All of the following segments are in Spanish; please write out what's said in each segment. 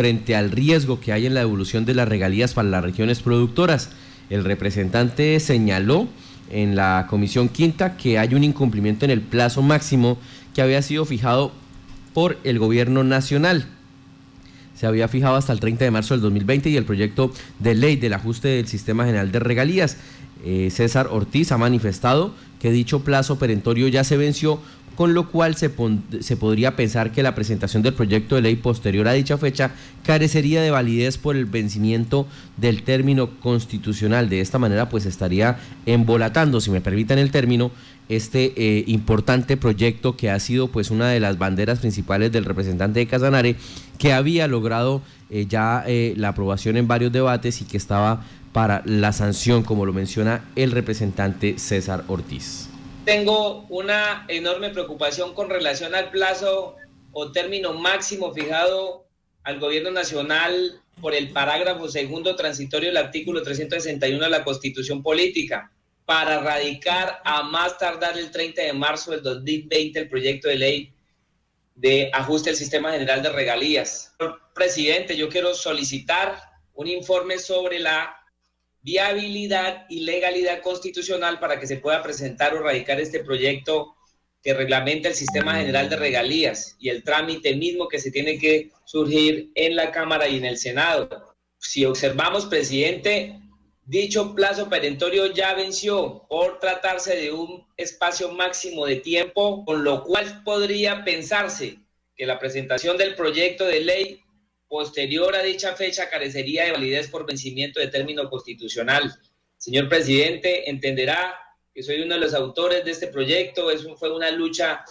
frente al riesgo que hay en la devolución de las regalías para las regiones productoras. El representante señaló en la Comisión Quinta que hay un incumplimiento en el plazo máximo que había sido fijado por el gobierno nacional. Se había fijado hasta el 30 de marzo del 2020 y el proyecto de ley del ajuste del sistema general de regalías. Eh, César Ortiz ha manifestado que dicho plazo perentorio ya se venció con lo cual se, se, podría pensar que la presentación del proyecto de ley posterior a dicha fecha carecería de validez por el vencimiento del término constitucional. De esta manera, pues estaría embolatando, si me permiten el término, este eh, importante proyecto que ha sido pues una de las banderas principales del representante de Casanare, que había logrado eh, ya eh, la aprobación en varios debates y que estaba para la sanción, como lo menciona el representante César Ortiz tengo una enorme preocupación con relación al plazo o término máximo fijado al gobierno nacional por el parágrafo segundo transitorio del artículo 361 de la Constitución Política para radicar a más tardar el 30 de marzo del 2020 el proyecto de ley de ajuste al sistema general de regalías. Presidente, yo quiero solicitar un informe sobre la viabilidad y legalidad constitucional para que se pueda presentar o radicar este proyecto que reglamenta el sistema general de regalías y el trámite mismo que se tiene que surgir en la Cámara y en el Senado. Si observamos, presidente, dicho plazo perentorio ya venció por tratarse de un espacio máximo de tiempo, con lo cual podría pensarse que la presentación del proyecto de ley posterior a dicha fecha carecería de validez por vencimiento de término constitucional. Señor presidente, entenderá que soy uno de los autores de este proyecto. Eso fue una lucha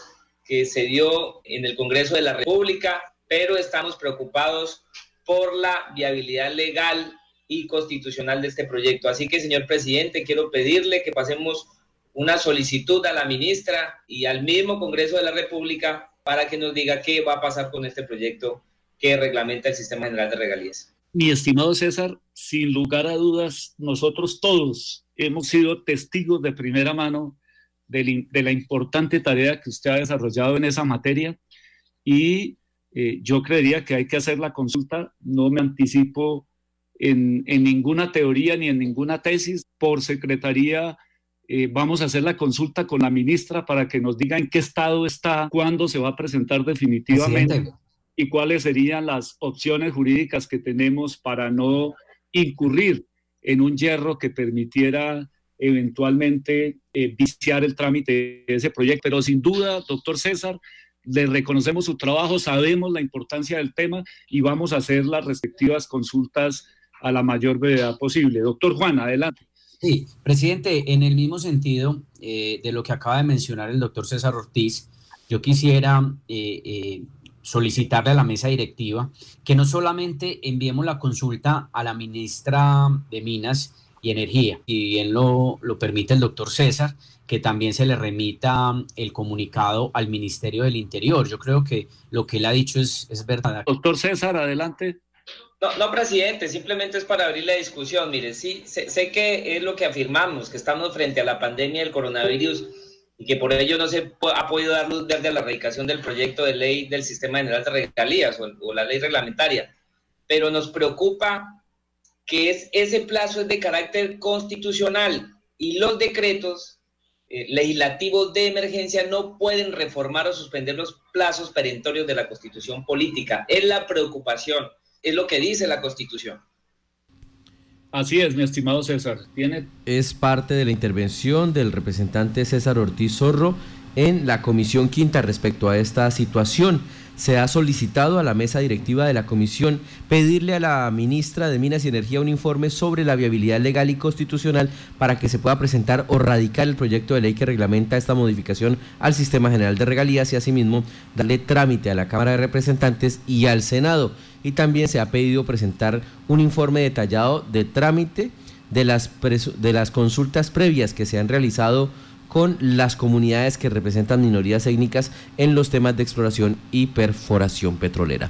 que se dio en el Congreso de la República, pero estamos preocupados por la viabilidad legal y constitucional de este proyecto. Así que, señor presidente, quiero pedirle que pasemos una solicitud a la ministra y al mismo Congreso de la República para que nos diga qué va a pasar con este proyecto que reglamenta el sistema general de regalías. Mi estimado César, sin lugar a dudas, nosotros todos hemos sido testigos de primera mano de, la importante tarea que usted ha desarrollado en esa materia y eh, yo creería que hay que hacer la consulta, no me anticipo en, ninguna teoría ni en ninguna tesis, por secretaría eh, vamos a hacer la consulta con la ministra para que nos diga en qué estado está, cuándo se va a presentar definitivamente y cuáles serían las opciones jurídicas que tenemos para no incurrir en un hierro que permitiera eventualmente eh, viciar el trámite de ese proyecto. Pero sin duda, doctor César, le reconocemos su trabajo, sabemos la importancia del tema y vamos a hacer las respectivas consultas a la mayor brevedad posible. Doctor Juan, adelante. Sí, presidente, en el mismo sentido eh, de lo que acaba de mencionar el doctor César Ortiz, yo quisiera eh, solicitarle a la mesa directiva que no solamente enviemos la consulta a la ministra de Minas y Energía, y bien lo, lo permite el doctor César, que también se le remita el comunicado al Ministerio del Interior. Yo creo que lo que él ha dicho es, es verdad. Doctor César, adelante. No, no, presidente, simplemente es para abrir la discusión. Mire, sí, sé, sé que es lo que afirmamos, que estamos frente a la pandemia del coronavirus y que por ello no se ha podido dar luz la erradicación del proyecto de ley del Sistema General de Regalías o, la ley reglamentaria. Pero nos preocupa que es, ese plazo es de carácter constitucional y los decretos eh, legislativos de emergencia no pueden reformar o suspender los plazos perentorios de la constitución política. Es la preocupación, es lo que dice la constitución. Así es, mi estimado César. Tiene... Es parte de la intervención del representante César Ortiz Zorro en la Comisión Quinta respecto a esta situación. Se ha solicitado a la mesa directiva de la comisión pedirle a la ministra de Minas y Energía un informe sobre la viabilidad legal y constitucional para que se pueda presentar o radicar el proyecto de ley que reglamenta esta modificación al sistema general de regalías y asimismo darle trámite a la Cámara de Representantes y al Senado y también se ha pedido presentar un informe detallado de trámite de las, de las consultas previas que se han realizado con las comunidades que representan minorías étnicas en los temas de exploración y perforación petrolera.